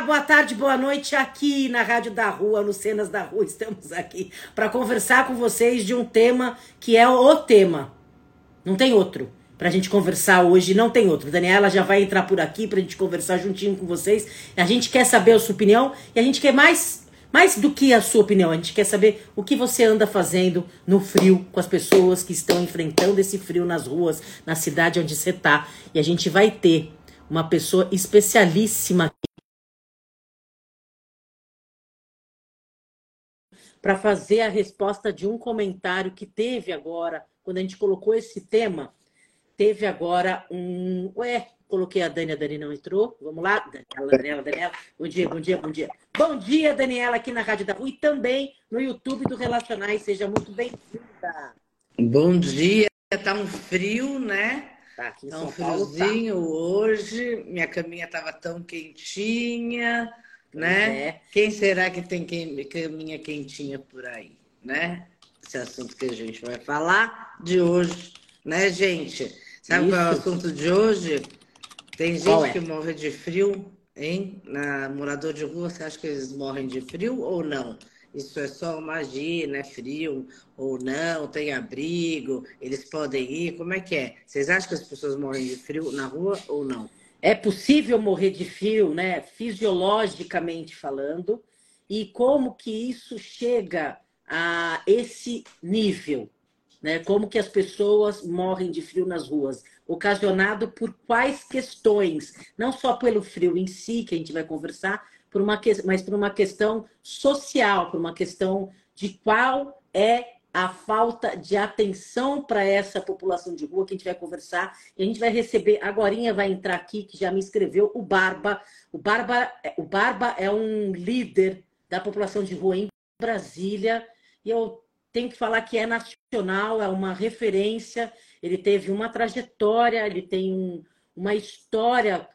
boa tarde, boa noite aqui na Rádio da Rua, no Cenas da Rua. Estamos aqui para conversar com vocês de um tema que é o tema. Não tem outro. Pra gente conversar hoje, não tem outro. Daniela já vai entrar por aqui pra gente conversar juntinho com vocês. A gente quer saber a sua opinião e a gente quer mais mais do que a sua opinião, a gente quer saber o que você anda fazendo no frio com as pessoas que estão enfrentando esse frio nas ruas, na cidade onde você está. E a gente vai ter uma pessoa especialíssima para fazer a resposta de um comentário que teve agora, quando a gente colocou esse tema, teve agora um. Ué, Coloquei a Dani, a Dani não entrou. Vamos lá, Daniela, Daniela, Daniela. Bom dia, bom dia, bom dia. Bom dia, Daniela, aqui na Rádio da Rua e também no YouTube do Relacionais. Seja muito bem-vinda. Bom dia, tá um frio, né? Tá aqui em tá um tá. friozinho tá. hoje. Minha caminha tava tão quentinha, né? É. Quem será que tem caminha quentinha por aí, né? Esse assunto que a gente vai falar de hoje, né, gente? Sabe Isso. qual é o assunto de hoje? Tem gente é? que morre de frio, hein? Na morador de rua, você acha que eles morrem de frio ou não? Isso é só magia, né? Frio ou não, tem abrigo, eles podem ir, como é que é? Vocês acham que as pessoas morrem de frio na rua ou não? É possível morrer de frio, né? Fisiologicamente falando, e como que isso chega a esse nível, né? Como que as pessoas morrem de frio nas ruas? ocasionado por quais questões? Não só pelo frio em si, que a gente vai conversar, por uma, mas por uma questão social, por uma questão de qual é a falta de atenção para essa população de rua que a gente vai conversar. E a gente vai receber, agora vai entrar aqui, que já me escreveu, o Barba. O Barba, o Barba é um líder da população de rua em Brasília. E eu tenho que falar que é nacional, é uma referência ele teve uma trajetória, ele tem um, uma história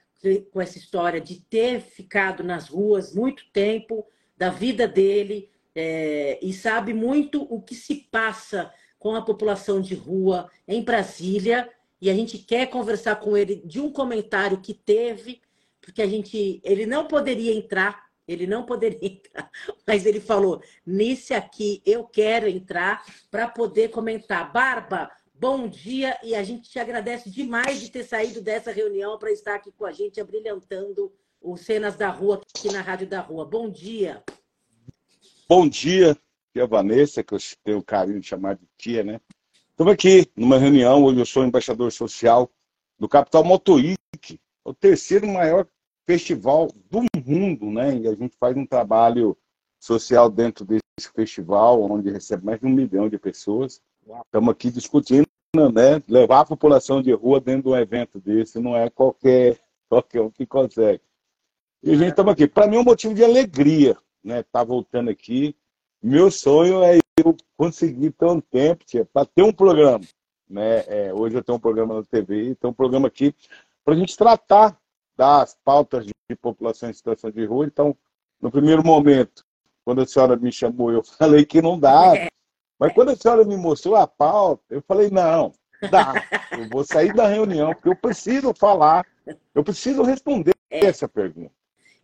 com essa história de ter ficado nas ruas muito tempo da vida dele é, e sabe muito o que se passa com a população de rua em Brasília e a gente quer conversar com ele de um comentário que teve porque a gente ele não poderia entrar ele não poderia entrar, mas ele falou: nesse aqui eu quero entrar para poder comentar. Barba, Bom dia e a gente te agradece demais de ter saído dessa reunião para estar aqui com a gente, abrilhantando os Cenas da Rua aqui na Rádio da Rua. Bom dia. Bom dia, aqui é a Vanessa, que eu tenho o carinho de chamar de tia, né? Estamos aqui numa reunião, hoje eu sou embaixador social do Capital Motoic, o terceiro maior festival do mundo, né? E a gente faz um trabalho social dentro desse festival, onde recebe mais de um milhão de pessoas. Estamos aqui discutindo, né? Levar a população de rua dentro de um evento desse não é qualquer, qualquer um que consegue. E a gente estamos aqui. Para mim é um motivo de alegria, né? Tá voltando aqui. Meu sonho é eu conseguir ter um tempo para ter um programa. Né? É, hoje eu tenho um programa na TV, tenho um programa aqui para a gente tratar das pautas de, de população em situação de rua. Então, no primeiro momento, quando a senhora me chamou, eu falei que não dá, mas quando a senhora me mostrou a pauta, eu falei, não, dá, eu vou sair da reunião, porque eu preciso falar, eu preciso responder é. essa pergunta.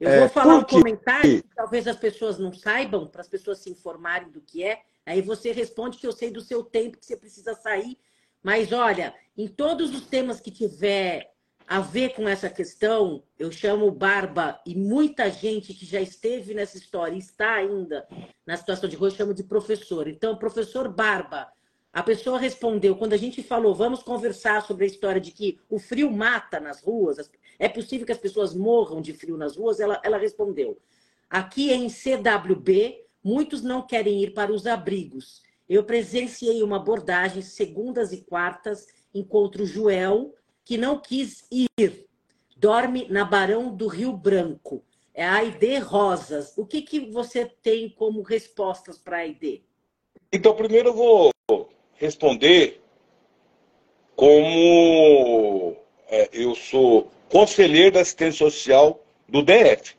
Eu é, vou falar um comentário que talvez as pessoas não saibam, para as pessoas se informarem do que é. Aí você responde que eu sei do seu tempo, que você precisa sair. Mas olha, em todos os temas que tiver a ver com essa questão, eu chamo Barba e muita gente que já esteve nessa história e está ainda na situação de rua, eu chamo de professor. Então, professor Barba, a pessoa respondeu, quando a gente falou, vamos conversar sobre a história de que o frio mata nas ruas, é possível que as pessoas morram de frio nas ruas, ela, ela respondeu, aqui em CWB, muitos não querem ir para os abrigos. Eu presenciei uma abordagem segundas e quartas, encontro Joel, que não quis ir. Dorme na Barão do Rio Branco. É a Aide Rosas. O que, que você tem como respostas para a Aide? Então, primeiro eu vou responder como é, eu sou conselheiro da assistência social do DF.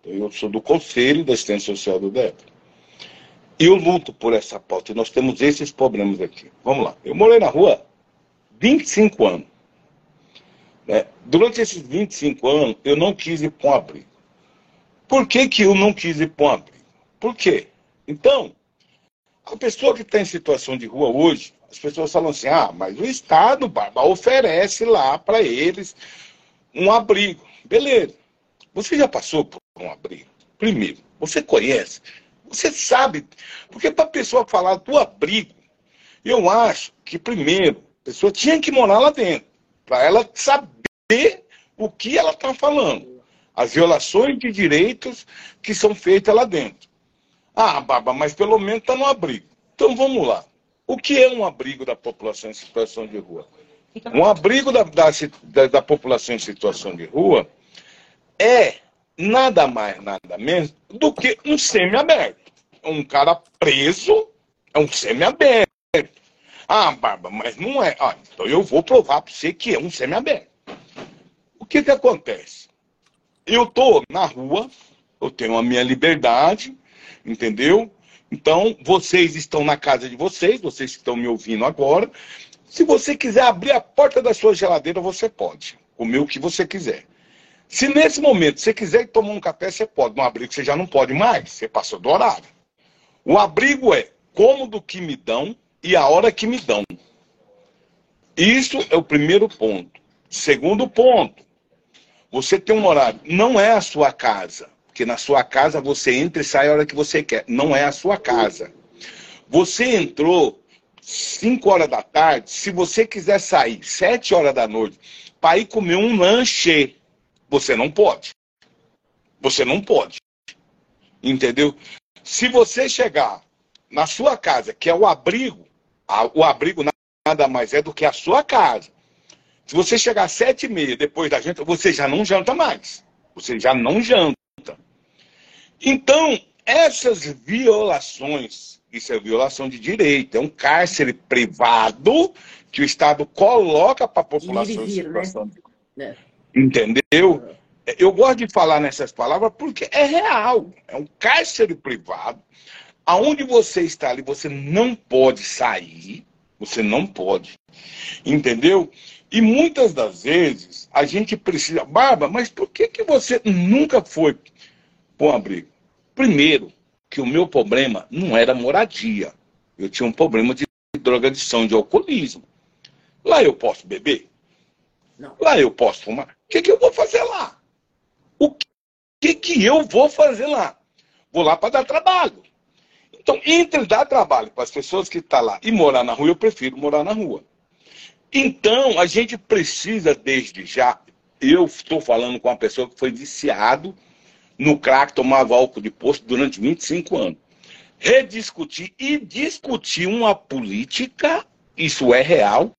Então, eu sou do conselho da assistência social do DF. E eu luto por essa pauta. E nós temos esses problemas aqui. Vamos lá. Eu morei na rua 25 anos. Né? Durante esses 25 anos, eu não quis ir para um abrigo. Por que, que eu não quis ir para um abrigo? Por quê? Então, a pessoa que está em situação de rua hoje, as pessoas falam assim: ah, mas o Estado, Barba, oferece lá para eles um abrigo. Beleza. Você já passou por um abrigo? Primeiro, você conhece, você sabe. Porque para a pessoa falar do abrigo, eu acho que, primeiro, a pessoa tinha que morar lá dentro, para ela saber o que ela está falando. As violações de direitos que são feitas lá dentro. Ah, Baba, mas pelo menos está no abrigo. Então vamos lá. O que é um abrigo da população em situação de rua? Um abrigo da, da, da população em situação de rua é nada mais, nada menos do que um semi-aberto. Um cara preso é um semi-aberto. Ah, Barba, mas não é. Ah, então eu vou provar para você que é um semi-aberto. O que que acontece? Eu estou na rua, eu tenho a minha liberdade, entendeu? Então, vocês estão na casa de vocês, vocês estão me ouvindo agora. Se você quiser abrir a porta da sua geladeira, você pode. Comer o que você quiser. Se nesse momento você quiser tomar um café, você pode. No abrigo você já não pode mais, você passou do horário. O abrigo é cômodo que me dão e a hora que me dão. Isso é o primeiro ponto. Segundo ponto, você tem um horário. Não é a sua casa. Porque na sua casa você entra e sai a hora que você quer. Não é a sua casa. Você entrou 5 horas da tarde. Se você quiser sair 7 horas da noite para ir comer um lanche, você não pode. Você não pode. Entendeu? Se você chegar na sua casa, que é o abrigo, o abrigo nada mais é do que a sua casa. Se você chegar às sete e meia depois da janta, você já não janta mais. Você já não janta. Então, essas violações, isso é violação de direito, é um cárcere privado que o Estado coloca para a população em situação. Né? Entendeu? Eu gosto de falar nessas palavras porque é real. É um cárcere privado, aonde você está ali, você não pode sair, você não pode. Entendeu? E muitas das vezes a gente precisa. Barba, mas por que, que você nunca foi para um abrigo? Primeiro, que o meu problema não era moradia. Eu tinha um problema de drogadição, de alcoolismo. Lá eu posso beber? Não. Lá eu posso fumar? O que, que eu vou fazer lá? O que, que eu vou fazer lá? Vou lá para dar trabalho. Então, entre dar trabalho para as pessoas que estão tá lá e morar na rua, eu prefiro morar na rua. Então, a gente precisa, desde já, eu estou falando com uma pessoa que foi viciado no crack, tomava álcool de posto durante 25 anos. Rediscutir e discutir uma política, isso é real,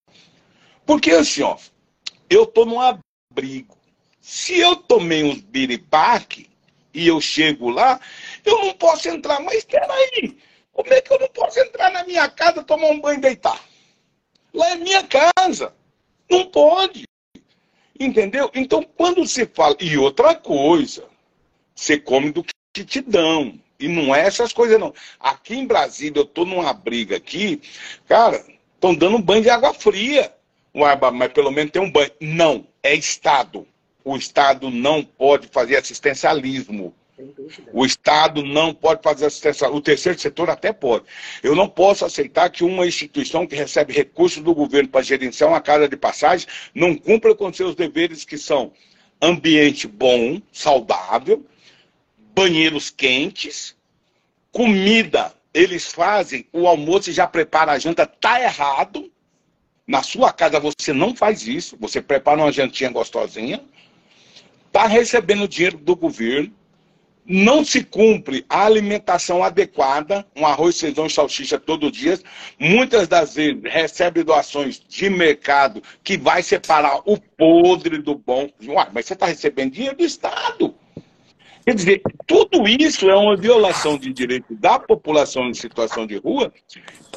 porque assim, ó, eu estou num abrigo. Se eu tomei uns biribaque e eu chego lá, eu não posso entrar. Mas espera aí, como é que eu não posso entrar na minha casa, tomar um banho e deitar? Lá é minha casa. Não pode. Entendeu? Então, quando se fala. E outra coisa, você come do que te dão. E não é essas coisas, não. Aqui em Brasília, eu tô numa briga aqui, cara, estão dando um banho de água fria. Mas pelo menos tem um banho. Não, é Estado. O Estado não pode fazer assistencialismo. O Estado não pode fazer assistência. O terceiro setor até pode. Eu não posso aceitar que uma instituição que recebe recursos do governo para gerenciar uma casa de passagem não cumpra com seus deveres que são ambiente bom, saudável, banheiros quentes, comida. Eles fazem o almoço e já prepara a janta. Tá errado. Na sua casa você não faz isso. Você prepara uma jantinha gostosinha. Tá recebendo dinheiro do governo não se cumpre a alimentação adequada, um arroz, feijão e salsicha todo dia, muitas das vezes recebe doações de mercado que vai separar o podre do bom. Mas você está recebendo dinheiro do Estado. Quer dizer, tudo isso é uma violação de direito da população em situação de rua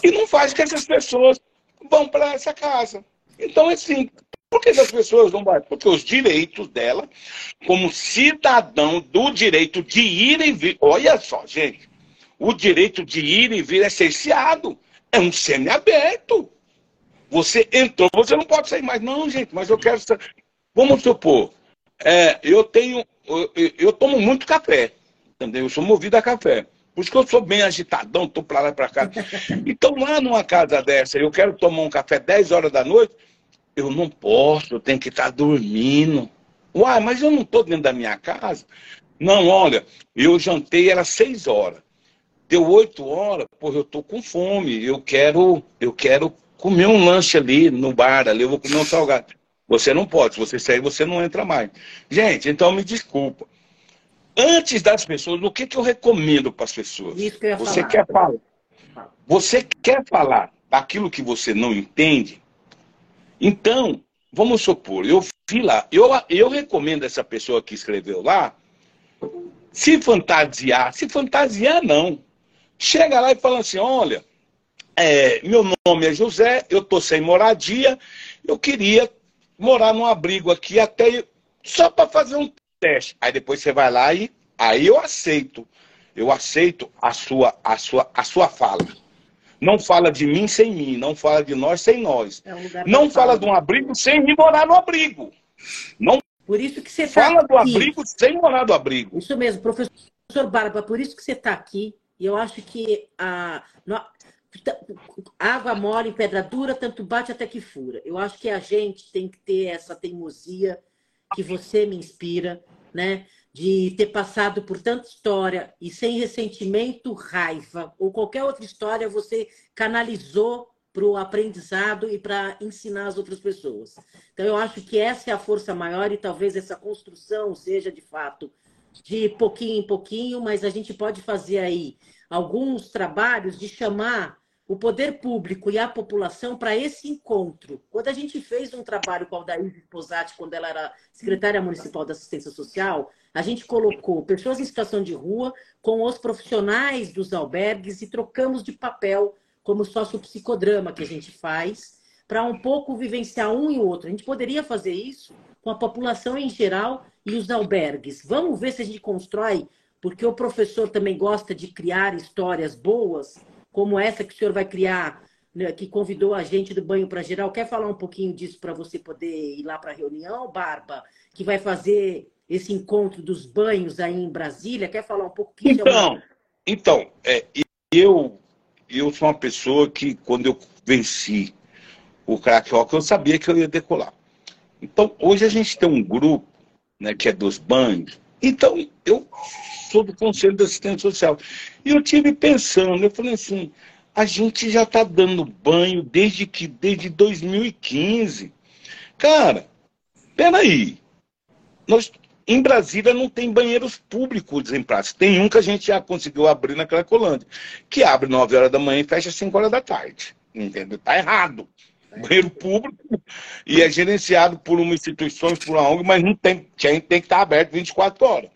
e não faz que essas pessoas vão para essa casa. Então, assim, por que as pessoas não vão? Porque os direitos dela, como cidadão do direito de ir e vir. Olha só, gente. O direito de ir e vir é cerceado. É um semi-aberto. Você entrou, você não pode sair mais. Não, gente, mas eu quero. Vamos supor, é, eu tenho. Eu, eu tomo muito café. Entendeu? Eu sou movido a café. Por isso que eu sou bem agitadão, tô pra lá e pra cá. Então, lá numa casa dessa, eu quero tomar um café 10 horas da noite, eu não posso, eu tenho que estar tá dormindo. Uai, mas eu não tô dentro da minha casa. Não, olha, eu jantei, era 6 horas. Deu 8 horas, pô, eu tô com fome. Eu quero, eu quero comer um lanche ali no bar, ali, eu vou comer um salgado. Você não pode, se você sair, você não entra mais. Gente, então me desculpa antes das pessoas, o que, que eu recomendo para as pessoas? Isso que você falar. quer falar? Você quer falar daquilo que você não entende? Então, vamos supor, eu vi lá, eu, eu recomendo essa pessoa que escreveu lá, se fantasiar, se fantasiar não. Chega lá e fala assim, olha, é, meu nome é José, eu tô sem moradia, eu queria morar num abrigo aqui até só para fazer um teste. Aí depois você vai lá e aí eu aceito. Eu aceito a sua, a sua, a sua fala. Não fala de mim sem mim, não fala de nós sem nós. É um não fala de um abrigo sem me morar no abrigo. Não por isso que você tá fala do abrigo sem morar do abrigo. Isso mesmo, professor Barba, por isso que você está aqui. E eu acho que a, água mole em pedra dura, tanto bate até que fura. Eu acho que a gente tem que ter essa teimosia que você me inspira, né? De ter passado por tanta história e sem ressentimento, raiva ou qualquer outra história, você canalizou para o aprendizado e para ensinar as outras pessoas. Então, eu acho que essa é a força maior e talvez essa construção seja de fato de pouquinho em pouquinho, mas a gente pode fazer aí alguns trabalhos de chamar o poder público e a população para esse encontro. Quando a gente fez um trabalho com a Aldair Posati, quando ela era secretária municipal da assistência social, a gente colocou pessoas em situação de rua com os profissionais dos albergues e trocamos de papel, como sócio-psicodrama que a gente faz, para um pouco vivenciar um e outro. A gente poderia fazer isso com a população em geral e os albergues. Vamos ver se a gente constrói, porque o professor também gosta de criar histórias boas como essa que o senhor vai criar, né, que convidou a gente do Banho para Geral. Quer falar um pouquinho disso para você poder ir lá para a reunião, Barba? Que vai fazer esse encontro dos banhos aí em Brasília. Quer falar um pouco? Que então, então é, eu, eu sou uma pessoa que, quando eu venci o crack rock, eu sabia que eu ia decolar. Então, hoje a gente tem um grupo né, que é dos banhos. Então, eu sou do Conselho de Assistência Social. E eu tive pensando, eu falei assim, a gente já está dando banho desde que desde 2015. Cara, peraí. Nós, em Brasília não tem banheiros públicos em praça. Tem um que a gente já conseguiu abrir na Cracolândia, que abre 9 horas da manhã e fecha 5 horas da tarde. Entendeu? Tá errado. Banheiro público e é gerenciado por uma instituição, por uma ONG, mas não tem, tem, tem que estar aberto 24 horas.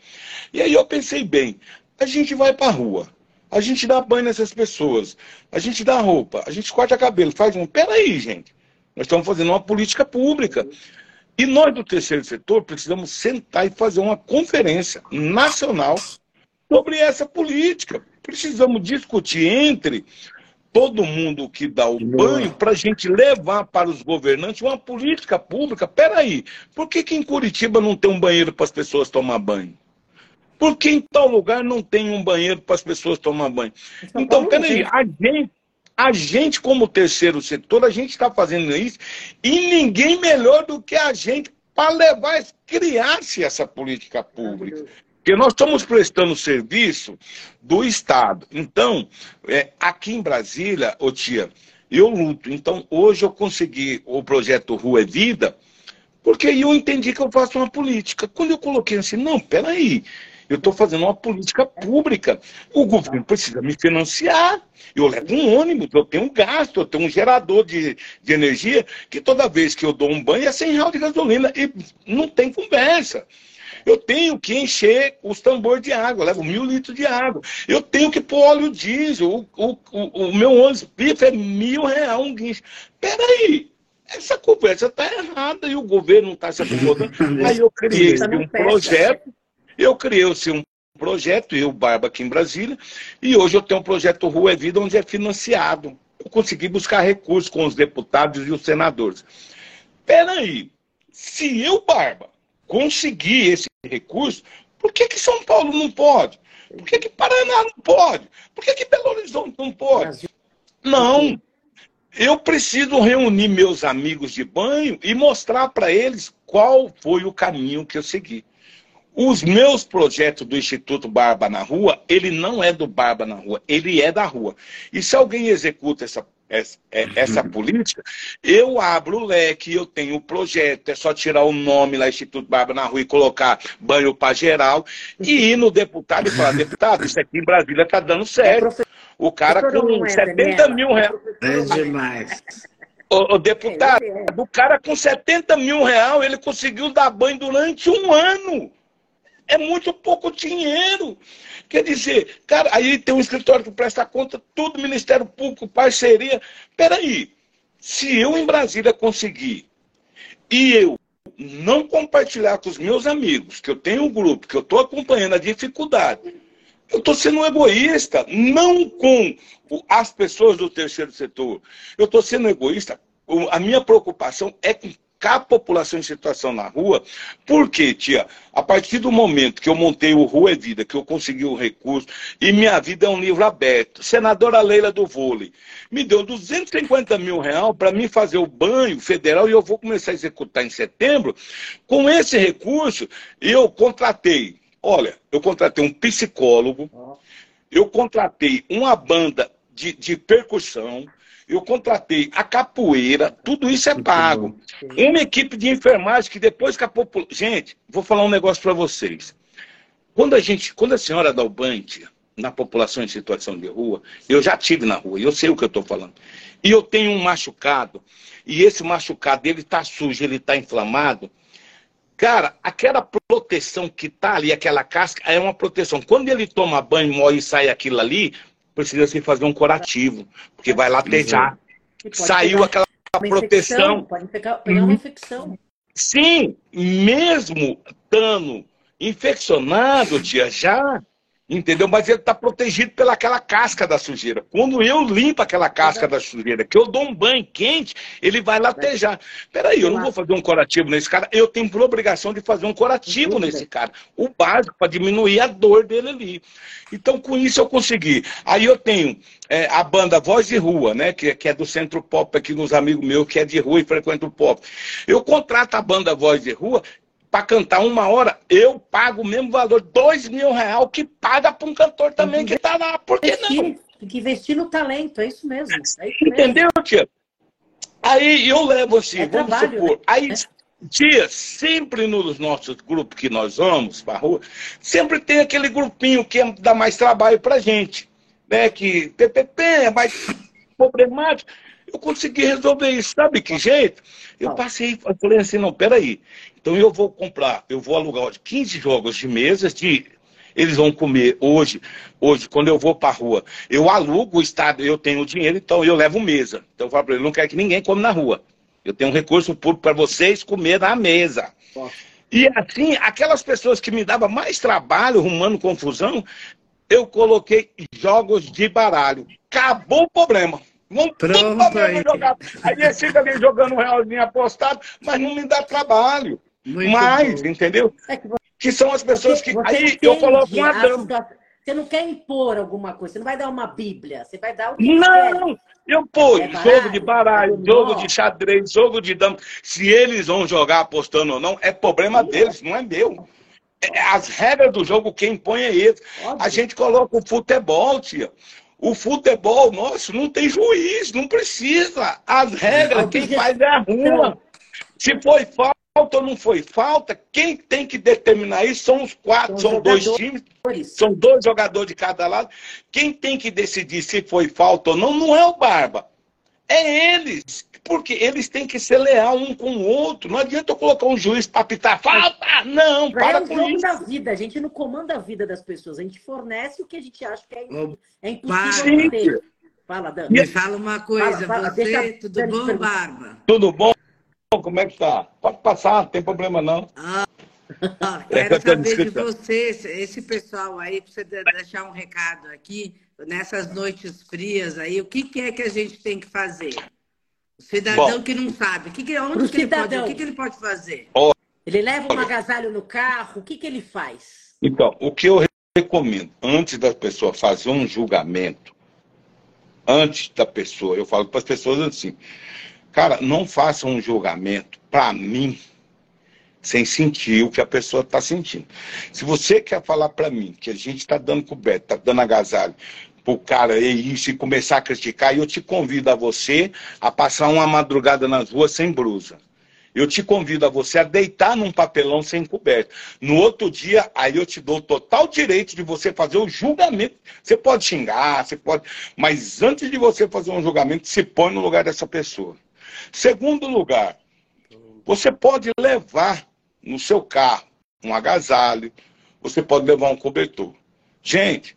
E aí eu pensei bem, a gente vai para a rua, a gente dá banho nessas pessoas, a gente dá roupa, a gente corta cabelo, faz um. Peraí, gente. Nós estamos fazendo uma política pública. E nós do terceiro setor precisamos sentar e fazer uma conferência nacional sobre essa política. Precisamos discutir entre todo mundo que dá o banho para a gente levar para os governantes uma política pública. Peraí, por que, que em Curitiba não tem um banheiro para as pessoas tomar banho? Por que em tal lugar não tem um banheiro para as pessoas tomar banho? Então, peraí, a gente, a gente, como terceiro setor, a gente está fazendo isso e ninguém melhor do que a gente para levar, criar-se essa política pública. Porque nós estamos prestando serviço do Estado. Então, é, aqui em Brasília, ô tia, eu luto. Então, hoje eu consegui o projeto Rua é Vida, porque eu entendi que eu faço uma política. Quando eu coloquei assim, não, peraí, eu estou fazendo uma política pública. O governo precisa me financiar. Eu levo um ônibus, eu tenho um gasto, eu tenho um gerador de, de energia, que toda vez que eu dou um banho é 100 reais de gasolina. E não tem conversa. Eu tenho que encher os tambores de água, eu levo mil litros de água. Eu tenho que pôr óleo diesel. O, o, o, o meu ônibus pifa é mil reais um guincho. Peraí, essa conversa está errada e o governo não está se acomodando. Aí eu criei um projeto eu criei um projeto, eu, Barba, aqui em Brasília, e hoje eu tenho um projeto Rua é Vida, onde é financiado. Eu consegui buscar recursos com os deputados e os senadores. Peraí, se eu, Barba, conseguir esse recurso, por que, que São Paulo não pode? Por que, que Paraná não pode? Por que, que Belo Horizonte não pode? Não. Eu preciso reunir meus amigos de banho e mostrar para eles qual foi o caminho que eu segui. Os meus projetos do Instituto Barba na Rua, ele não é do Barba na Rua, ele é da rua. E se alguém executa essa, essa, é, essa política, eu abro o leque, eu tenho o projeto, é só tirar o nome lá, Instituto Barba na Rua, e colocar banho para geral, e ir no deputado e falar, deputado, isso aqui em Brasília está dando certo. O cara com 70 mil reais. É demais. O, o deputado, o cara com 70 mil reais, ele conseguiu dar banho durante um ano. É muito pouco dinheiro. Quer dizer, cara, aí tem um escritório que presta conta, tudo, Ministério Público, parceria. Peraí, se eu em Brasília conseguir e eu não compartilhar com os meus amigos, que eu tenho um grupo, que eu estou acompanhando a dificuldade, eu estou sendo egoísta, não com as pessoas do terceiro setor. Eu estou sendo egoísta. A minha preocupação é com colocar a população em situação na rua. Por quê, tia? A partir do momento que eu montei o Rua é Vida, que eu consegui o recurso, e minha vida é um livro aberto. Senadora Leila do Vôlei me deu 250 mil reais para mim fazer o banho federal e eu vou começar a executar em setembro. Com esse recurso, eu contratei, olha, eu contratei um psicólogo, eu contratei uma banda de, de percussão, eu contratei a capoeira, tudo isso é pago. Uma equipe de enfermagem que depois que a população. Gente, vou falar um negócio para vocês. Quando a gente, quando a senhora dá o banho na população em situação de rua, eu já tive na rua, eu sei o que eu estou falando. E eu tenho um machucado, e esse machucado ele está sujo, ele está inflamado. Cara, aquela proteção que está ali, aquela casca, é uma proteção. Quando ele toma banho, morre e sai aquilo ali, precisa se fazer um curativo, porque vai latejar. Saiu aquela proteção. Infecção, pode pegar, pegar uma infecção. Sim, mesmo estando infeccionado, tia, já Entendeu? Mas ele está protegido pelaquela casca da sujeira. Quando eu limpo aquela casca da sujeira, que eu dou um banho quente, ele vai latejar. Peraí, eu não vou fazer um curativo nesse cara. Eu tenho por obrigação de fazer um curativo nesse cara. O básico para diminuir a dor dele ali. Então, com isso eu consegui. Aí eu tenho é, a banda Voz de Rua, né? Que, que é do Centro Pop aqui nos amigos meus, que é de rua e frequenta o pop. Eu contrato a banda Voz de Rua para cantar uma hora, eu pago o mesmo valor, dois mil reais, que paga para um cantor também que está lá. Por que não? Tem que investir no talento, é isso mesmo. É isso Entendeu, tia? Aí eu levo assim, é vamos trabalho, supor. Né? Aí, tia, sempre nos nossos grupos que nós vamos para rua, sempre tem aquele grupinho que dá mais trabalho para gente. Né? Que PPP é mais problemático. Eu consegui resolver isso. Sabe que jeito? Eu passei, eu falei assim, não, peraí. Então eu vou comprar, eu vou alugar 15 jogos de mesas de eles vão comer hoje, hoje quando eu vou para a rua, eu alugo o estado, eu tenho dinheiro, então eu levo mesa. Então eu falo para ele, não quero que ninguém come na rua. Eu tenho um recurso público para vocês comer na mesa. Nossa. E assim, aquelas pessoas que me davam mais trabalho, arrumando confusão, eu coloquei jogos de baralho. Acabou o problema. Não Pronto, aí. Jogar. Aí eles ficam ali jogando um realzinho apostado, mas não me dá trabalho. Muito mais, bom. entendeu? É que, você, que, são as pessoas que. Aí eu coloco uma dama. Você não quer impor alguma coisa, você não vai dar uma Bíblia, você vai dar o que Não! Quer. Eu pô, é jogo de baralho, é jogo de xadrez, jogo de dama. Se eles vão jogar apostando ou não, é problema Sim, deles, não é meu. É, as regras do jogo, quem põe é eles. A gente coloca o futebol, tia. O futebol nosso não tem juiz, não precisa. As regras, quem faz é a rua. Se foi falta ou não foi falta, quem tem que determinar isso são os quatro, são, são dois times, são dois jogadores de cada lado. Quem tem que decidir se foi falta ou não, não é o Barba. É eles. Porque eles têm que ser leal um com o outro. Não adianta eu colocar um juiz para apitar falta. Não, para é um com jogo isso. da vida. A gente não comanda a vida das pessoas. A gente fornece o que a gente acha que é, é impossível ter. Fala, Dan. Me fala uma coisa. Fala, fala, você, deixa, tudo bom, Barba? Tudo bom? Como é que tá? Pode passar, não tem problema não. Ah. quero saber de você, esse pessoal aí, para você deixar um recado aqui, nessas noites frias aí, o que, que é que a gente tem que fazer? O cidadão Bom, que não sabe, que que, onde que ele pode, o que, que ele pode fazer? Ele leva um agasalho no carro, o que, que ele faz? Então, o que eu recomendo, antes da pessoa fazer um julgamento, antes da pessoa, eu falo para as pessoas assim, cara, não faça um julgamento para mim sem sentir o que a pessoa está sentindo. Se você quer falar para mim que a gente está dando coberto, está dando agasalho pro cara e começar a criticar, eu te convido a você a passar uma madrugada nas ruas sem brusa. Eu te convido a você a deitar num papelão sem coberto. No outro dia, aí eu te dou total direito de você fazer o julgamento. Você pode xingar, você pode. Mas antes de você fazer um julgamento, se põe no lugar dessa pessoa. Segundo lugar, você pode levar no seu carro um agasalho, você pode levar um cobertor. Gente,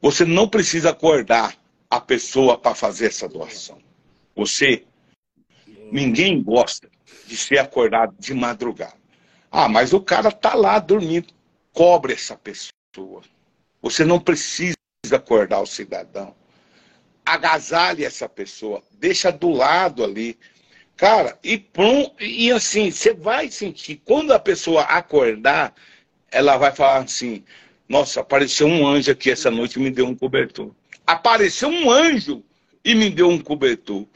você não precisa acordar a pessoa para fazer essa doação. Você, ninguém gosta de ser acordado de madrugada. Ah, mas o cara tá lá dormindo. Cobre essa pessoa. Você não precisa acordar o cidadão. Agasalhe essa pessoa. Deixa do lado ali. Cara, e, pronto, e assim, você vai sentir, quando a pessoa acordar, ela vai falar assim, nossa, apareceu um anjo aqui essa noite e me deu um cobertor. Apareceu um anjo e me deu um cobertor.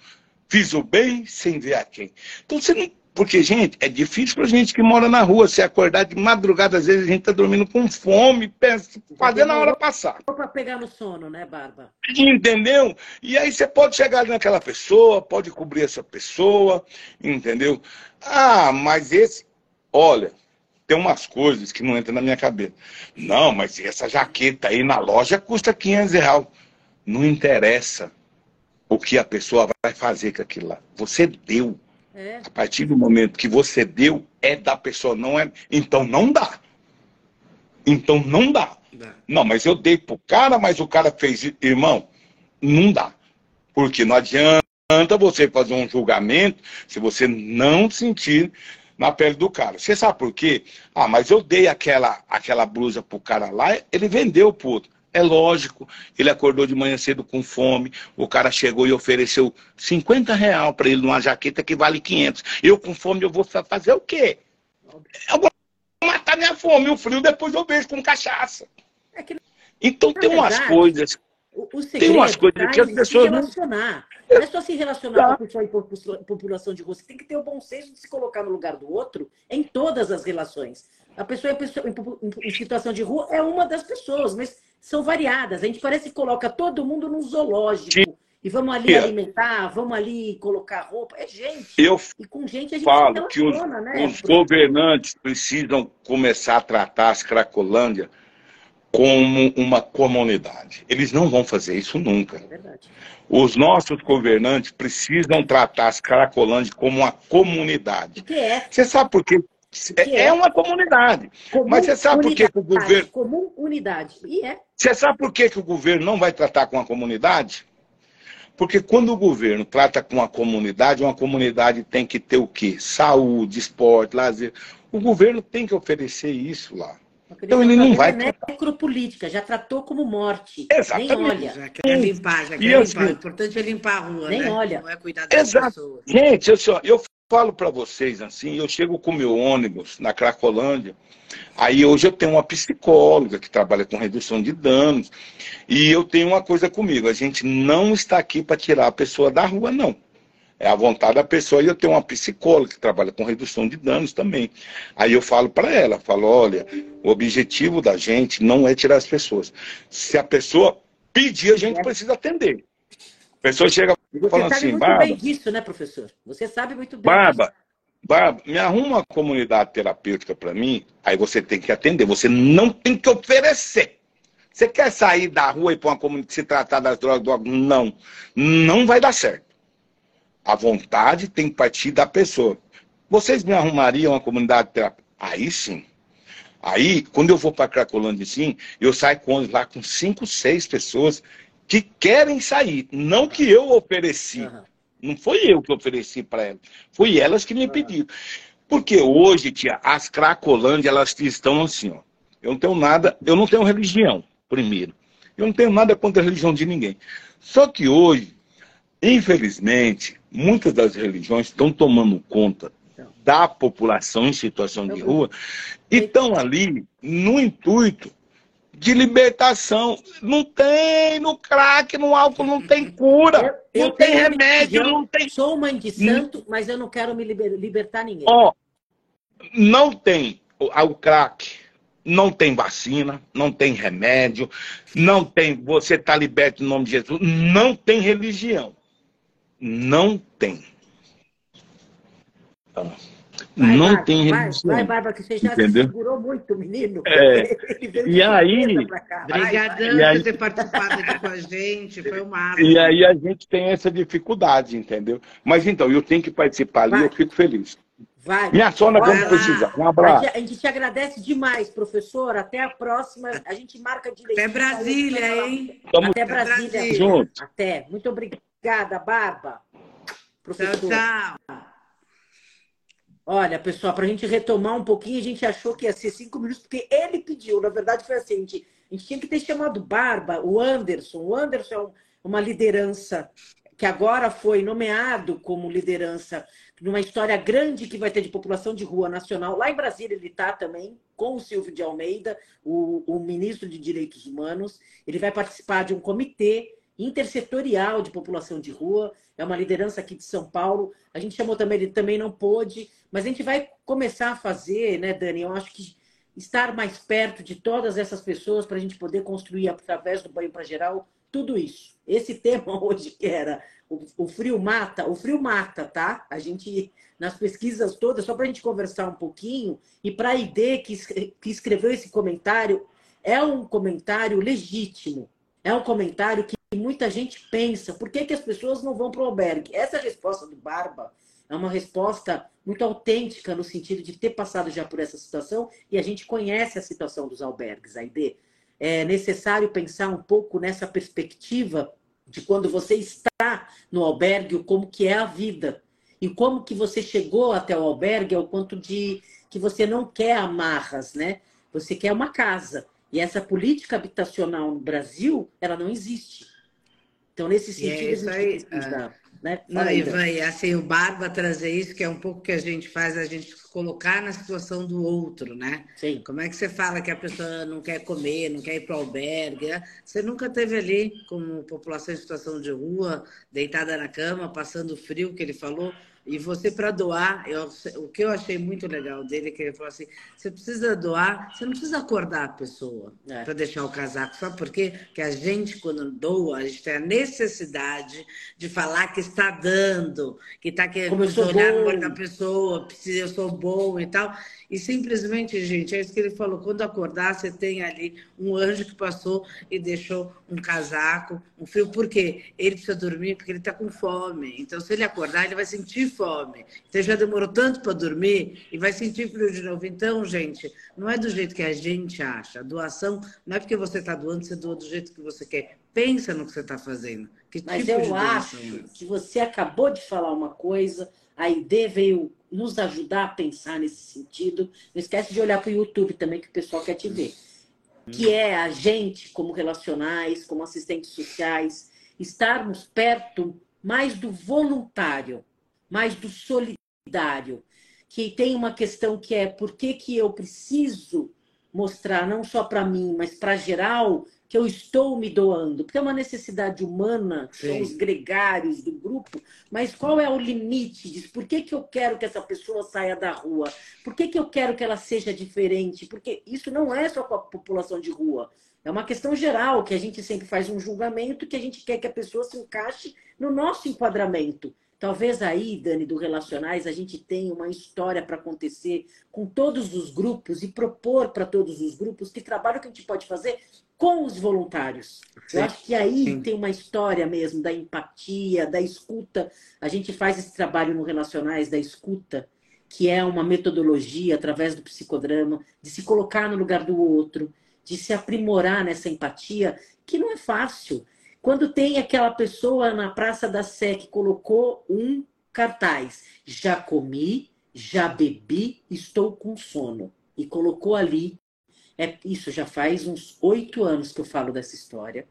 Fiz o bem sem ver a quem. Então você não porque, gente, é difícil para gente que mora na rua se acordar de madrugada, às vezes a gente tá dormindo com fome, pensa, fazendo a hora passar. Para pegar no sono, né, Barba? Entendeu? E aí você pode chegar naquela pessoa, pode cobrir essa pessoa, entendeu? Ah, mas esse. Olha, tem umas coisas que não entram na minha cabeça. Não, mas essa jaqueta aí na loja custa 500 reais. Não interessa o que a pessoa vai fazer com aquilo lá. Você deu. É. A partir do momento que você deu, é da pessoa, não é. Então não dá. Então não dá. dá. Não, mas eu dei pro cara, mas o cara fez. Irmão, não dá. Porque não adianta você fazer um julgamento se você não sentir na pele do cara. Você sabe por quê? Ah, mas eu dei aquela, aquela blusa pro cara lá, ele vendeu pro outro. É lógico, ele acordou de manhã cedo com fome, o cara chegou e ofereceu 50 reais para ele numa jaqueta que vale 500. Eu com fome, eu vou fazer o quê? Eu vou matar minha fome, o frio, depois eu beijo com cachaça. É então tem umas coisas... O, o tem umas coisas que as pessoas... Se relacionar. Não é só se relacionar com a população de rua. Você tem que ter o bom senso de se colocar no lugar do outro em todas as relações. A pessoa em, em situação de rua é uma das pessoas, mas são variadas. A gente parece que coloca todo mundo num zoológico. Sim. E vamos ali alimentar, vamos ali colocar roupa. É gente. Eu e com gente a gente falo que os, né? os governantes precisam começar a tratar as Cracolândia como uma comunidade. Eles não vão fazer isso nunca. É. Os nossos governantes precisam tratar as Cracolândia como uma comunidade. O que é? Você sabe por quê? É, é, uma comunidade. Comum Mas você sabe por que, o governo. Comum unidade. E é. Você sabe por que, que o governo não vai tratar com a comunidade? Porque quando o governo trata com a comunidade, uma comunidade tem que ter o quê? Saúde, esporte, lazer. O governo tem que oferecer isso lá. Então ele não vai. É necropolítica, já tratou como morte. Exatamente. Nem olha. Já quer limpar, já quer limpar. Assim, o importante é limpar a rua, Nem né? olha. Não é cuidar das Exato. pessoas. Gente, eu, eu falo para vocês assim, eu chego com meu ônibus na Cracolândia, aí hoje eu tenho uma psicóloga que trabalha com redução de danos, e eu tenho uma coisa comigo, a gente não está aqui para tirar a pessoa da rua, não. É a vontade da pessoa, e eu tenho uma psicóloga que trabalha com redução de danos também. Aí eu falo para ela, falo, olha, o objetivo da gente não é tirar as pessoas. Se a pessoa pedir, a gente precisa atender. A pessoa chega e falando assim, muito Barba, bem disso, né, professor? Você sabe muito bem Barba, disso. Barba, me arruma uma comunidade terapêutica para mim, aí você tem que atender, você não tem que oferecer. Você quer sair da rua e para uma comunidade se tratar das drogas, do... não, não vai dar certo. A vontade tem que partir da pessoa. Vocês me arrumariam uma comunidade terapêutica? Aí sim. Aí, quando eu vou para Cracolândia, sim, eu saio com, lá com cinco, seis pessoas que querem sair, não que eu ofereci. Uhum. Não foi eu que ofereci para elas, foi elas que me uhum. pediram. Porque hoje, tia, as Cracolândia, elas estão assim, ó. Eu não tenho nada, eu não tenho religião, primeiro. Eu não tenho nada contra a religião de ninguém. Só que hoje, infelizmente, muitas das religiões estão tomando conta da população em situação de rua e estão ali no intuito de libertação. Não tem no crack, no álcool, não tem cura. Eu, eu não tem remédio, não tem. Sou mãe de santo, mas eu não quero me liber, libertar ninguém. Ó, não tem o, o crack, não tem vacina, não tem remédio, não tem. Você está liberto em nome de Jesus, não tem religião. Não tem. Vai, não Bárbara, tem religião. Vai, Bárbara, que você já entendeu? segurou muito, menino. É. E aí. Obrigadão por ter participado aqui com a gente. Foi o máximo. E aí a gente tem essa dificuldade, entendeu? Mas então, eu tenho que participar ali, vai. eu fico feliz. Vai. Minha sona quando precisar. Um abraço. A gente te agradece demais, professor. Até a próxima. A gente marca direito. Até Brasília, hein? Até Brasília. Brasília. Junto. Até. Muito obrigada, Barba. Professor. Tchau, tchau. Olha, pessoal, para a gente retomar um pouquinho, a gente achou que ia ser cinco minutos, porque ele pediu. Na verdade, foi assim: a gente, a gente tinha que ter chamado Barba, o Anderson. O Anderson é uma liderança que agora foi nomeado como liderança numa história grande que vai ter de população de rua nacional. Lá em Brasília ele está também, com o Silvio de Almeida, o, o ministro de Direitos Humanos. Ele vai participar de um comitê intersetorial de população de rua, é uma liderança aqui de São Paulo. A gente chamou também, ele também não pôde, mas a gente vai começar a fazer, né, Dani? Eu acho que estar mais perto de todas essas pessoas para a gente poder construir, através do banho para geral, tudo isso. Esse tema hoje que era o, o, frio mata, o frio mata, tá? A gente, nas pesquisas todas, só para a gente conversar um pouquinho, e para a ID que, que escreveu esse comentário, é um comentário legítimo. É um comentário que muita gente pensa. Por que, que as pessoas não vão para o albergue? Essa resposta do Barba é uma resposta muito autêntica no sentido de ter passado já por essa situação e a gente conhece a situação dos albergues, a ideia. É necessário pensar um pouco nessa perspectiva de quando você está no albergue, como que é a vida. E como que você chegou até o albergue, ao quanto de que você não quer amarras, né? Você quer uma casa. E essa política habitacional no Brasil, ela não existe. Então, nesse sentido, é isso aí, ah, né? Não, Ivan, e assim, o Barba trazer isso, que é um pouco que a gente faz, a gente colocar na situação do outro, né? Sim. Como é que você fala que a pessoa não quer comer, não quer ir para o albergue? Você nunca teve ali, como população em situação de rua, deitada na cama, passando frio, que ele falou, e você, para doar, eu, o que eu achei muito legal dele é que ele falou assim: você precisa doar, você não precisa acordar a pessoa é. para deixar o casaco. Sabe por quê? Porque a gente, quando doa, a gente tem a necessidade de falar que está dando, que está querendo olhar no olho da pessoa, eu sou bom e tal. E simplesmente, gente, é isso que ele falou: quando acordar, você tem ali um anjo que passou e deixou um casaco, um frio. Por quê? Ele precisa dormir porque ele está com fome. Então, se ele acordar, ele vai sentir fome. Então, já demorou tanto para dormir e vai sentir frio de novo. Então, gente, não é do jeito que a gente acha. A doação não é porque você está doando, você doa do jeito que você quer. Pensa no que você está fazendo. Que Mas tipo eu acho é que você acabou de falar uma coisa, a ID veio nos ajudar a pensar nesse sentido. Não esquece de olhar para o YouTube também, que o pessoal quer te ver. Que é a gente, como relacionais, como assistentes sociais, estarmos perto mais do voluntário, mais do solidário. Que tem uma questão que é por que, que eu preciso mostrar, não só para mim, mas para geral, que eu estou me doando, porque é uma necessidade humana, são os gregários do grupo, mas qual é o limite disso? Por que, que eu quero que essa pessoa saia da rua? Por que, que eu quero que ela seja diferente? Porque isso não é só com a população de rua. É uma questão geral, que a gente sempre faz um julgamento, que a gente quer que a pessoa se encaixe no nosso enquadramento. Talvez aí, Dani, do Relacionais, a gente tenha uma história para acontecer com todos os grupos e propor para todos os grupos que trabalho que a gente pode fazer com os voluntários. Sim. Eu acho que aí Sim. tem uma história mesmo da empatia, da escuta. A gente faz esse trabalho no Relacionais da escuta, que é uma metodologia através do psicodrama, de se colocar no lugar do outro, de se aprimorar nessa empatia, que não é fácil. Quando tem aquela pessoa na Praça da Sé que colocou um cartaz, já comi, já bebi, estou com sono. E colocou ali, é, isso já faz uns oito anos que eu falo dessa história.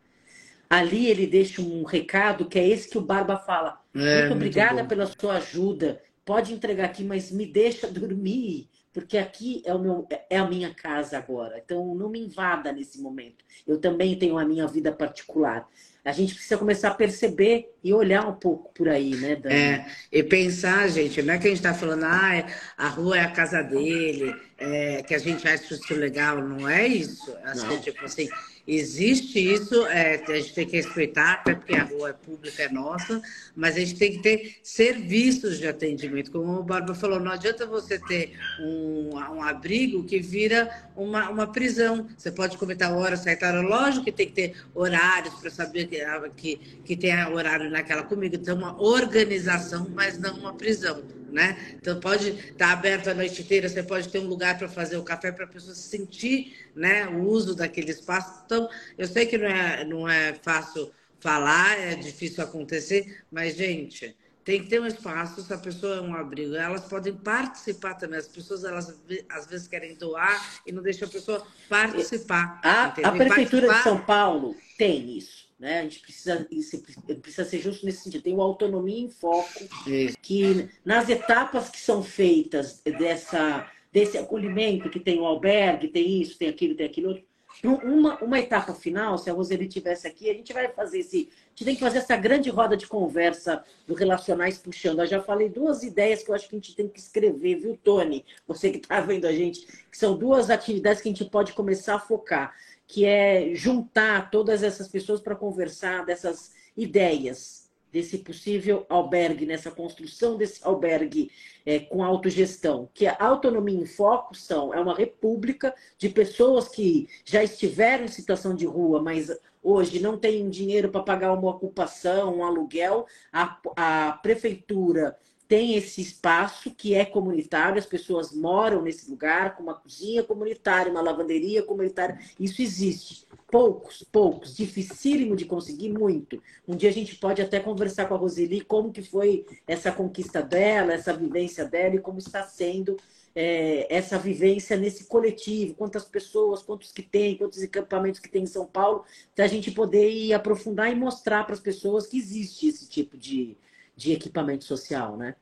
Ali ele deixa um recado que é esse que o Barba fala. É, muito obrigada muito pela sua ajuda. Pode entregar aqui, mas me deixa dormir. Porque aqui é, o meu, é a minha casa agora. Então, não me invada nesse momento. Eu também tenho a minha vida particular. A gente precisa começar a perceber e olhar um pouco por aí, né, Dani? É, e pensar, gente, não é que a gente está falando, ah, a rua é a casa dele, é, que a gente acha isso legal, não é isso. Acho que, tipo assim, Existe isso, é, a gente tem que respeitar, até porque a rua é pública, é nossa, mas a gente tem que ter serviços de atendimento. Como o Barba falou, não adianta você ter um, um abrigo que vira uma, uma prisão. Você pode comentar hora, sair hora. Lógico que tem que ter horários para saber que, que, que tem horário naquela comida. Então, uma organização, mas não uma prisão né? Então pode estar tá aberto a noite inteira, você pode ter um lugar para fazer o café para a pessoa sentir, né, o uso daquele espaço. Então, eu sei que não é, não é fácil falar, é difícil acontecer, mas gente, tem que ter um espaço, se a pessoa é um abrigo, elas podem participar também. As pessoas, elas às vezes querem doar e não deixam a pessoa participar. A, a Prefeitura participar... de São Paulo tem isso. Né? A gente precisa, precisa ser justo nesse sentido. Tem o autonomia em foco, que nas etapas que são feitas dessa, desse acolhimento, que tem o albergue, tem isso, tem aquilo, tem aquilo outro, uma, uma etapa final, se a Roseli estivesse aqui, a gente vai fazer esse. A gente tem que fazer essa grande roda de conversa do Relacionais Puxando. Eu já falei duas ideias que eu acho que a gente tem que escrever, viu, Tony? Você que está vendo a gente, que são duas atividades que a gente pode começar a focar que é juntar todas essas pessoas para conversar dessas ideias, desse possível albergue, nessa construção desse albergue é, com autogestão, que a autonomia em foco são, é uma república de pessoas que já estiveram em situação de rua, mas hoje não têm dinheiro para pagar uma ocupação, um aluguel, a, a prefeitura tem esse espaço que é comunitário, as pessoas moram nesse lugar, com uma cozinha comunitária, uma lavanderia comunitária. Isso existe. Poucos, poucos, dificílimo de conseguir muito. Um dia a gente pode até conversar com a Roseli como que foi essa conquista dela, essa vivência dela e como está sendo é, essa vivência nesse coletivo, quantas pessoas, quantos que tem, quantos equipamentos que tem em São Paulo, para a gente poder ir aprofundar e mostrar para as pessoas que existe esse tipo de, de equipamento social, né?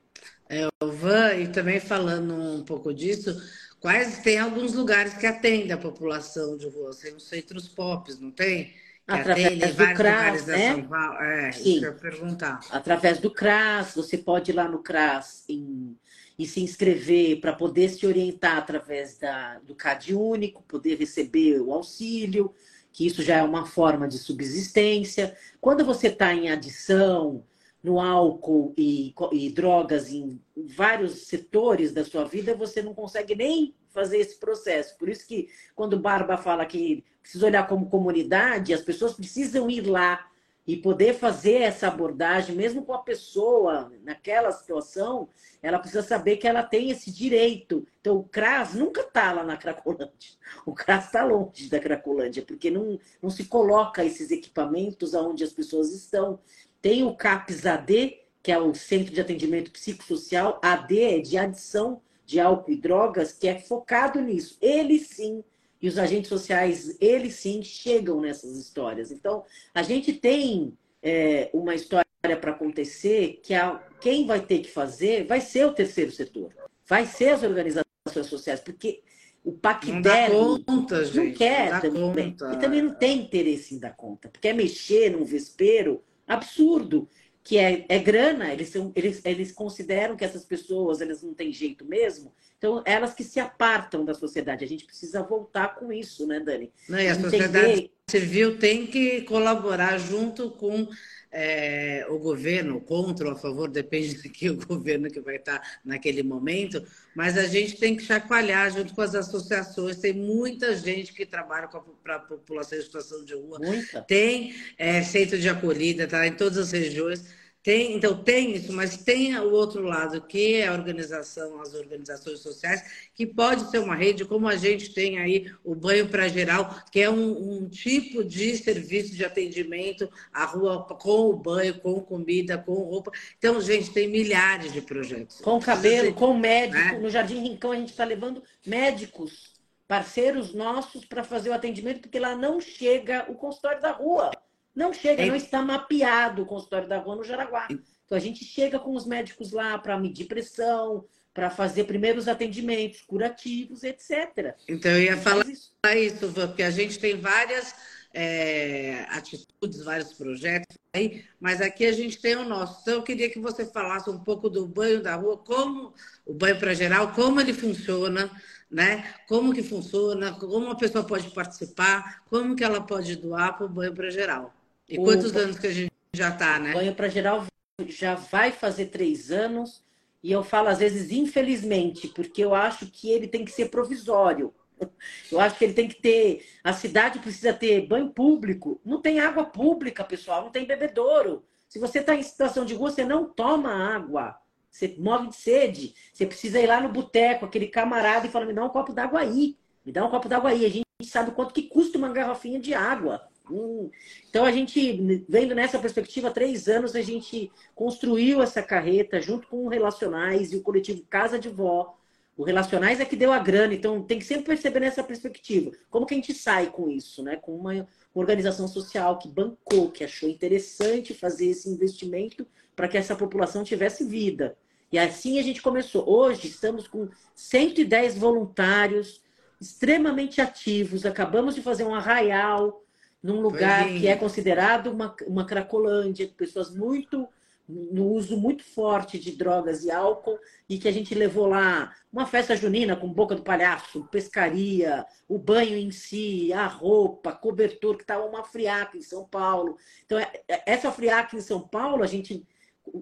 É, o Van, e também falando um pouco disso, quais tem alguns lugares que atendem a população de rua, tem os centros pop, não tem? Que Através do CRAS, né? É, Sim. perguntar. Através do CRAS, você pode ir lá no CRAS em, e se inscrever para poder se orientar através da, do CAD único, poder receber o auxílio, que isso já é uma forma de subsistência. Quando você está em adição, no álcool e, e drogas em vários setores da sua vida, você não consegue nem fazer esse processo. Por isso que quando o Barba fala que precisa olhar como comunidade, as pessoas precisam ir lá e poder fazer essa abordagem, mesmo com a pessoa naquela situação, ela precisa saber que ela tem esse direito. Então, o CRAS nunca está lá na Cracolândia. O CRAS está longe da Cracolândia, porque não, não se coloca esses equipamentos aonde as pessoas estão. Tem o CAPS AD, que é o Centro de Atendimento Psicossocial. AD é de adição de álcool e drogas, que é focado nisso. Ele sim, e os agentes sociais, eles sim, chegam nessas histórias. Então, a gente tem é, uma história para acontecer que a, quem vai ter que fazer vai ser o terceiro setor, vai ser as organizações sociais, porque o Pacdel não, conta, não quer não também, conta. e também não tem interesse em dar conta, porque é mexer num vespeiro absurdo, que é, é grana, eles, são, eles, eles consideram que essas pessoas elas não têm jeito mesmo, então elas que se apartam da sociedade. A gente precisa voltar com isso, né, Dani? Não, e a Entender... sociedade civil tem que colaborar junto com é, o governo, contra ou a favor, depende do que o governo que vai estar naquele momento, mas a gente tem que chacoalhar junto com as associações. Tem muita gente que trabalha para a população em situação de rua. Muita. Tem é, centro de acolhida, tá em todas as regiões. Tem, então tem isso, mas tem o outro lado, que é a organização, as organizações sociais, que pode ser uma rede, como a gente tem aí o banho para geral, que é um, um, tipo de serviço de atendimento à rua com o banho, com comida, com roupa. Então, gente, tem milhares de projetos. Com cabelo, com médico. Né? No Jardim Rincão a gente está levando médicos, parceiros nossos, para fazer o atendimento, porque lá não chega o consultório da rua. Não chega, é... não está mapeado o consultório da rua no Jaraguá. Então a gente chega com os médicos lá para medir pressão, para fazer primeiros atendimentos curativos, etc. Então, eu ia falar isso, isso porque a gente tem várias é, atitudes, vários projetos aí, mas aqui a gente tem o nosso. Então, eu queria que você falasse um pouco do banho da rua, como o banho para geral, como ele funciona, né? Como que funciona, como uma pessoa pode participar, como que ela pode doar para o banho para geral. E o quantos anos que a gente já está, né? Banho para geral já vai fazer três anos. E eu falo às vezes, infelizmente, porque eu acho que ele tem que ser provisório. Eu acho que ele tem que ter. A cidade precisa ter banho público. Não tem água pública, pessoal, não tem bebedouro. Se você está em situação de rua, você não toma água. Você morre de sede. Você precisa ir lá no boteco, aquele camarada, e falar: me dá um copo d'água aí. Me dá um copo d'água aí. A gente sabe quanto que custa uma garrafinha de água. Hum. Então, a gente, vendo nessa perspectiva, três anos, a gente construiu essa carreta junto com o Relacionais e o coletivo Casa de Vó. O Relacionais é que deu a grana, então tem que sempre perceber nessa perspectiva. Como que a gente sai com isso, né? Com uma organização social que bancou, que achou interessante fazer esse investimento para que essa população tivesse vida. E assim a gente começou. Hoje estamos com 110 voluntários extremamente ativos. Acabamos de fazer um arraial num lugar que é considerado uma, uma cracolândia, pessoas muito no uso muito forte de drogas e álcool e que a gente levou lá uma festa junina com boca do palhaço, pescaria, o banho em si, a roupa, cobertor, que estava uma friaca em São Paulo. Então, é, é, essa friaca em São Paulo, a gente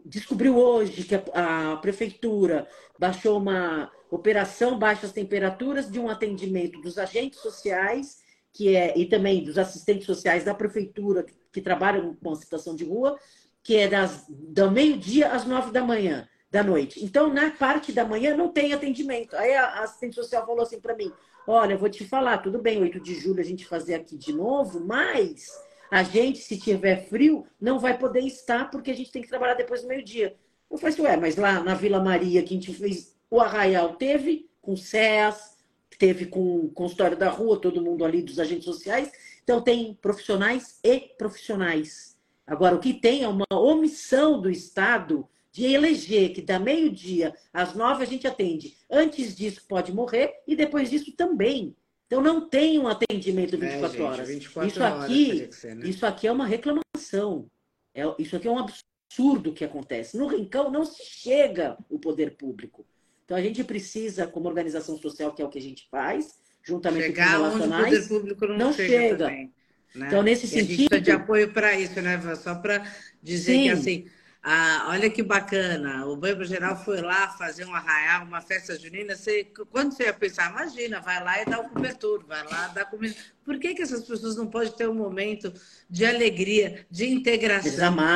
descobriu hoje que a, a prefeitura baixou uma operação baixas temperaturas de um atendimento dos agentes sociais que é, e também dos assistentes sociais da prefeitura que, que trabalham com a situação de rua, que é das, do meio-dia às nove da manhã, da noite. Então, na parte da manhã não tem atendimento. Aí a, assistente social falou assim para mim: Olha, vou te falar, tudo bem, 8 de julho a gente fazer aqui de novo, mas a gente, se tiver frio, não vai poder estar porque a gente tem que trabalhar depois do meio-dia. Eu falei assim, ué, mas lá na Vila Maria que a gente fez o arraial, teve com SES, teve com o consultório da rua, todo mundo ali dos agentes sociais. Então, tem profissionais e profissionais. Agora, o que tem é uma omissão do Estado de eleger que da meio-dia às nove a gente atende. Antes disso, pode morrer e depois disso também. Então, não tem um atendimento 24 é, gente, horas. 24 isso, aqui, ser, né? isso aqui é uma reclamação. É, isso aqui é um absurdo que acontece. No Rincão não se chega o poder público. Então a gente precisa, como organização social, que é o que a gente faz, juntamente Chegar com os relacionais, onde o poder público não, não chega. chega. Também, né? Então, nesse e sentido. A gente precisa de apoio para isso, né, Só para dizer Sim. que assim. Ah, olha que bacana, o Banco Geral foi lá fazer um arraial, uma festa junina. Você, quando você ia pensar, imagina, vai lá e dá o cobertor, vai lá dar comida. Por que, que essas pessoas não podem ter um momento de alegria, de integração?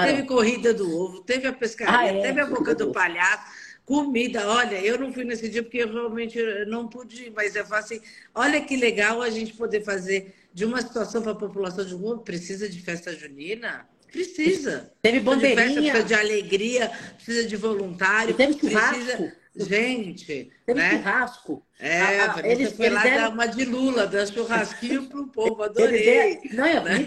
Teve corrida do ovo, teve a pescaria, ah, é? teve a boca do palhaço Comida, olha, eu não fui nesse dia porque eu realmente não pude ir, mas eu falo assim, olha que legal a gente poder fazer de uma situação para a população de rua, precisa de festa junina? Precisa. Teve bandeirinha. De festa, precisa de alegria, precisa de voluntário. Teve churrasco. Precisa... Gente, Teve né? churrasco. É, a, a, eles foi lá deram... dar uma de Lula, dar churrasquinho pro povo, adorei. Deram... Não, é, né?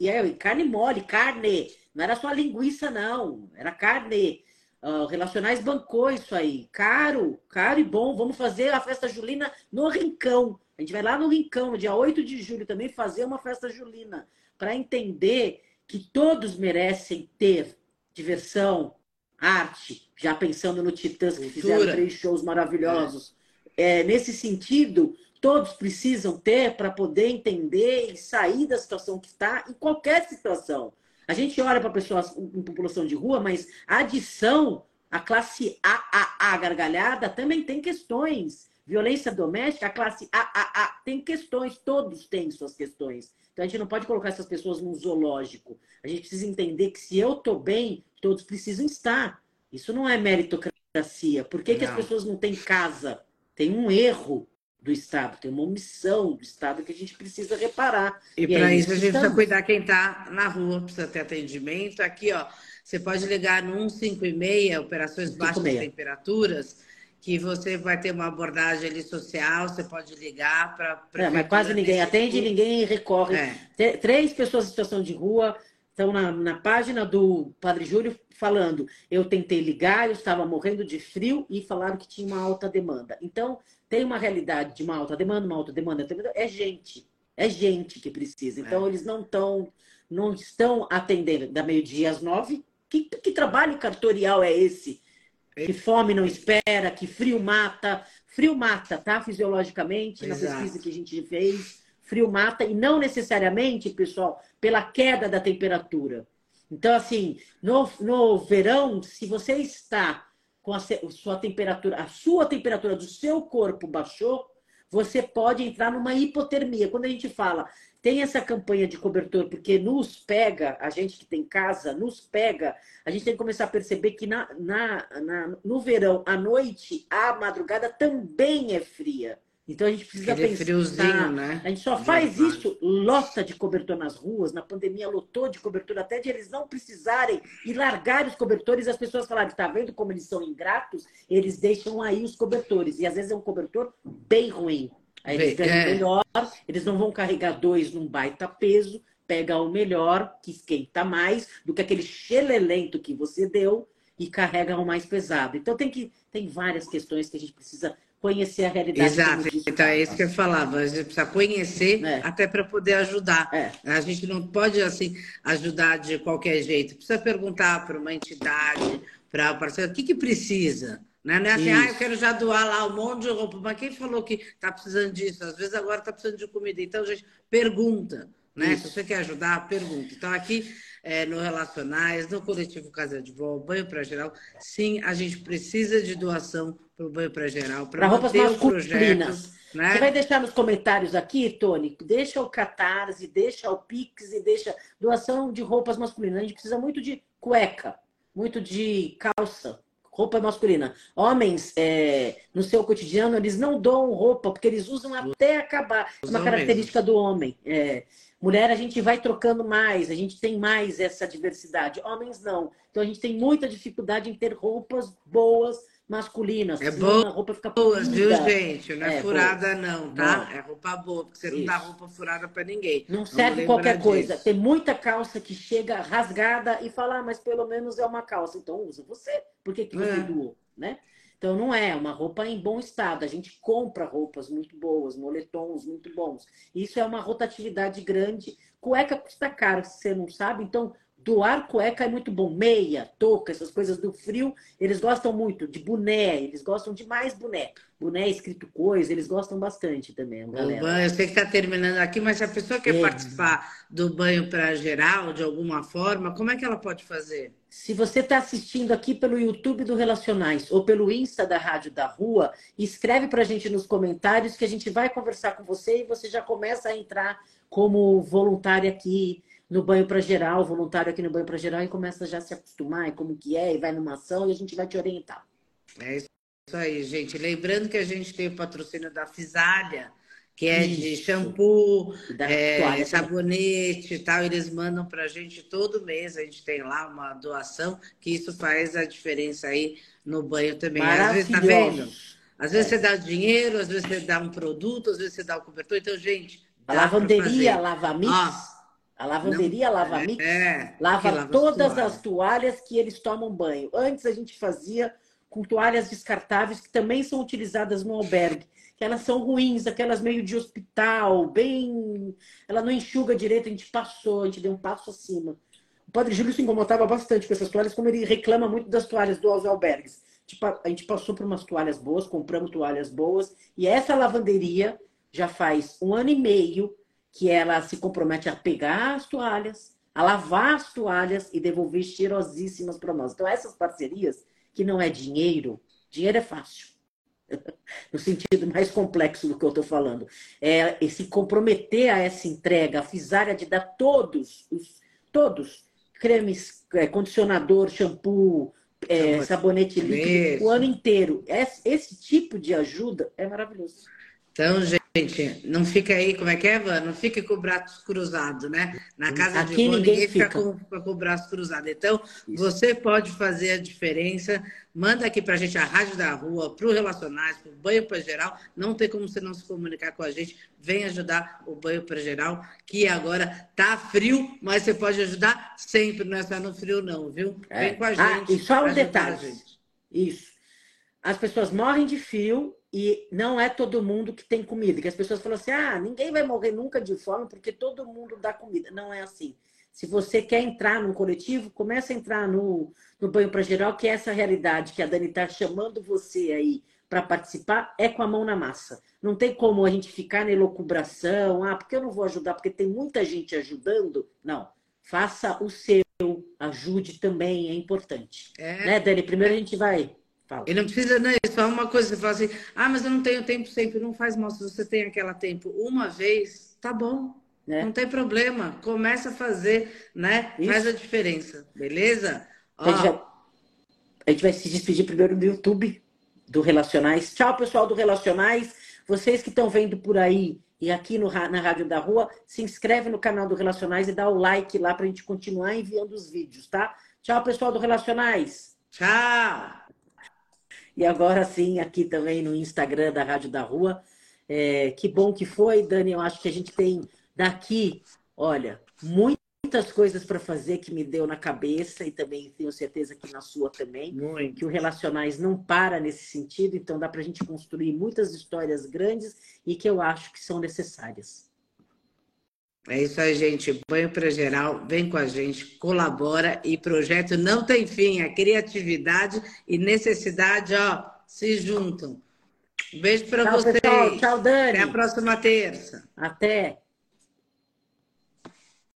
é, carne mole, carne. Não era só linguiça, não. Era carne. Uh, Relacionais bancou isso aí. Caro, caro e bom. Vamos fazer a festa julina no Rincão. A gente vai lá no Rincão, no dia 8 de julho, também fazer uma festa julina. Para entender que todos merecem ter diversão, arte. Já pensando no Titãs, que fizeram três shows maravilhosos. É. É, nesse sentido, todos precisam ter para poder entender e sair da situação que está, em qualquer situação. A gente olha para pessoas em população de rua, mas a adição, a classe AAA gargalhada também tem questões. Violência doméstica, a classe AAA tem questões, todos têm suas questões. Então a gente não pode colocar essas pessoas num zoológico. A gente precisa entender que se eu estou bem, todos precisam estar. Isso não é meritocracia. Por que, que as pessoas não têm casa? Tem um erro do Estado, tem uma omissão do Estado que a gente precisa reparar. E, e para isso a gente precisa cuidar quem está na rua, precisa ter atendimento. Aqui, ó, você pode ligar no 156, operações baixas temperaturas, que você vai ter uma abordagem ali social, você pode ligar para. É, mas quase ninguém atende e ninguém recorre. É. Três pessoas em situação de rua, Então, na, na página do Padre Júlio, falando, eu tentei ligar, eu estava morrendo de frio e falaram que tinha uma alta demanda. Então, tem uma realidade de uma alta demanda, uma alta demanda, é gente. É gente que precisa. Então, é. eles não estão não estão atendendo da meio-dia às nove. Que, que trabalho cartorial é esse? Que fome não espera, que frio mata. Frio mata, tá? Fisiologicamente, Exato. na pesquisa que a gente fez, frio mata, e não necessariamente, pessoal, pela queda da temperatura. Então, assim, no, no verão, se você está com a sua temperatura, a sua temperatura do seu corpo baixou, você pode entrar numa hipotermia. Quando a gente fala, tem essa campanha de cobertor, porque nos pega, a gente que tem casa, nos pega, a gente tem que começar a perceber que na, na, na no verão, à noite, a madrugada também é fria. Então a gente precisa Aquele pensar. Friozinho, né? A gente só faz isso, lota de cobertor nas ruas. Na pandemia lotou de cobertor, até de eles não precisarem e largar os cobertores. As pessoas falaram: está vendo como eles são ingratos? Eles deixam aí os cobertores. E às vezes é um cobertor bem ruim. Aí eles ganham é. melhor, eles não vão carregar dois num baita peso, pega o melhor, que esquenta mais, do que aquele xelelento que você deu e carrega o mais pesado. Então tem que tem várias questões que a gente precisa conhecer a realidade. Exato, então é isso que eu falava, a gente precisa conhecer é. até para poder ajudar. É. A gente não pode assim ajudar de qualquer jeito, precisa perguntar para uma entidade, para o parceiro, o que, que precisa? Né? Não é assim, ah, eu quero já doar lá um monte de roupa, mas quem falou que está precisando disso? Às vezes agora está precisando de comida. Então, gente, pergunta. Né? Se você quer ajudar, pergunta. Então, aqui é, no Relacionais, no Coletivo Casa de Vó, Banho para Geral, sim, a gente precisa de doação para o Banho para Geral, para roupas masculinas. Né? Você vai deixar nos comentários aqui, Tony? Deixa o Catarse, deixa o Pix e deixa doação de roupas masculinas. A gente precisa muito de cueca, muito de calça, roupa masculina. Homens, é, no seu cotidiano, eles não doam roupa, porque eles usam até acabar. É uma característica mesmo. do homem. É, Mulher, a gente vai trocando mais, a gente tem mais essa diversidade. Homens, não. Então, a gente tem muita dificuldade em ter roupas boas masculinas. É boa, a roupa fica boas, viu, gente? Não é, é furada, boa. não, tá? Não. É roupa boa, porque você Isso. não dá roupa furada para ninguém. Não serve qualquer disso. coisa. Tem muita calça que chega rasgada e fala, ah, mas pelo menos é uma calça. Então, usa você. Por que, que você é. doou, né? Então não é uma roupa em bom estado. A gente compra roupas muito boas, moletons muito bons. Isso é uma rotatividade grande. Cueca custa caro, se você não sabe. Então doar cueca é muito bom. Meia, touca, essas coisas do frio, eles gostam muito de boné, eles gostam de mais boné. Boné escrito coisa, eles gostam bastante também, galera. O banho, eu sei que está terminando aqui, mas se a pessoa quer é. participar do banho para geral, de alguma forma, como é que ela pode fazer? Se você está assistindo aqui pelo YouTube do Relacionais ou pelo Insta da Rádio da Rua, escreve para a gente nos comentários que a gente vai conversar com você e você já começa a entrar como voluntário aqui no Banho para Geral, voluntário aqui no Banho para Geral e começa já a se acostumar e como que é, e vai numa ação e a gente vai te orientar. É isso aí, gente. Lembrando que a gente tem o patrocínio da Fisália, que é Isso. de shampoo, é, sabonete e tal. Eles mandam para a gente todo mês. A gente tem lá uma doação, que isso faz a diferença aí no banho também. Às vezes, tá vendo? Às vezes é. você dá dinheiro, às vezes você dá um produto, às vezes você dá o um cobertor. Então, gente. A lavanderia Lava Mix. a lavanderia não, Lava Mix é, lava, lava todas as toalhas que eles tomam banho. Antes a gente fazia com toalhas descartáveis que também são utilizadas no albergue que elas são ruins, aquelas meio de hospital, bem. Ela não enxuga direito, a gente passou, a gente deu um passo acima. O padre Júlio se incomodava bastante com essas toalhas, como ele reclama muito das toalhas dos albergues. Tipo, a gente passou por umas toalhas boas, compramos toalhas boas, e essa lavanderia já faz um ano e meio que ela se compromete a pegar as toalhas, a lavar as toalhas e devolver cheirosíssimas para nós. Então, essas parcerias, que não é dinheiro, dinheiro é fácil no sentido mais complexo do que eu estou falando. É, se comprometer a essa entrega, a Fisária de dar todos, os, todos, cremes, é, condicionador, shampoo, é, sabonete líquido, o ano inteiro. Esse, esse, tipo de ajuda é maravilhoso. Então, gente, não fica aí, como é que é, Van? Não fica com o braço cruzado, né? Na casa Aqui de Van, ninguém, ninguém fica, com, com, o braço cruzado. Então, Isso. você pode fazer a diferença. Manda aqui pra gente a Rádio da Rua, pro Relacionais, pro Banho para Geral. Não tem como você não se comunicar com a gente. Vem ajudar o Banho para Geral, que agora tá frio, mas você pode ajudar sempre, não é só no frio, não, viu? É. Vem com a ah, gente. Ah, e só um detalhe. Isso. As pessoas morrem de frio e não é todo mundo que tem comida. Que as pessoas falam assim: ah, ninguém vai morrer nunca de fome porque todo mundo dá comida. Não é assim. Se você quer entrar num coletivo, começa a entrar no, no banho para geral, que é essa realidade que a Dani está chamando você aí para participar, é com a mão na massa. Não tem como a gente ficar na elocubração, ah, porque eu não vou ajudar, porque tem muita gente ajudando. Não. Faça o seu, ajude também, é importante. É. Né, Dani? Primeiro a gente vai Fala. E não precisa, né? Só uma coisa, você fala assim, ah, mas eu não tenho tempo sempre. Não faz mal, se você tem aquela tempo uma vez, tá bom. É. Não tem problema. Começa a fazer, né? Isso. Faz a diferença, beleza? A gente, vai, a gente vai se despedir primeiro do YouTube, do Relacionais. Tchau, pessoal do Relacionais. Vocês que estão vendo por aí e aqui no, na Rádio da Rua, se inscreve no canal do Relacionais e dá o like lá para a gente continuar enviando os vídeos, tá? Tchau, pessoal do Relacionais. Tchau. E agora sim, aqui também no Instagram da Rádio da Rua. É, que bom que foi, Dani. Eu acho que a gente tem daqui, olha, muitas coisas para fazer que me deu na cabeça e também tenho certeza que na sua também. Muito. Que o Relacionais não para nesse sentido, então dá para a gente construir muitas histórias grandes e que eu acho que são necessárias. É isso aí, gente. Banho para geral, vem com a gente, colabora e projeto não tem fim. A criatividade e necessidade, ó, se juntam. Um beijo para vocês. Pessoal. Tchau, Dani. Até a próxima terça. Até.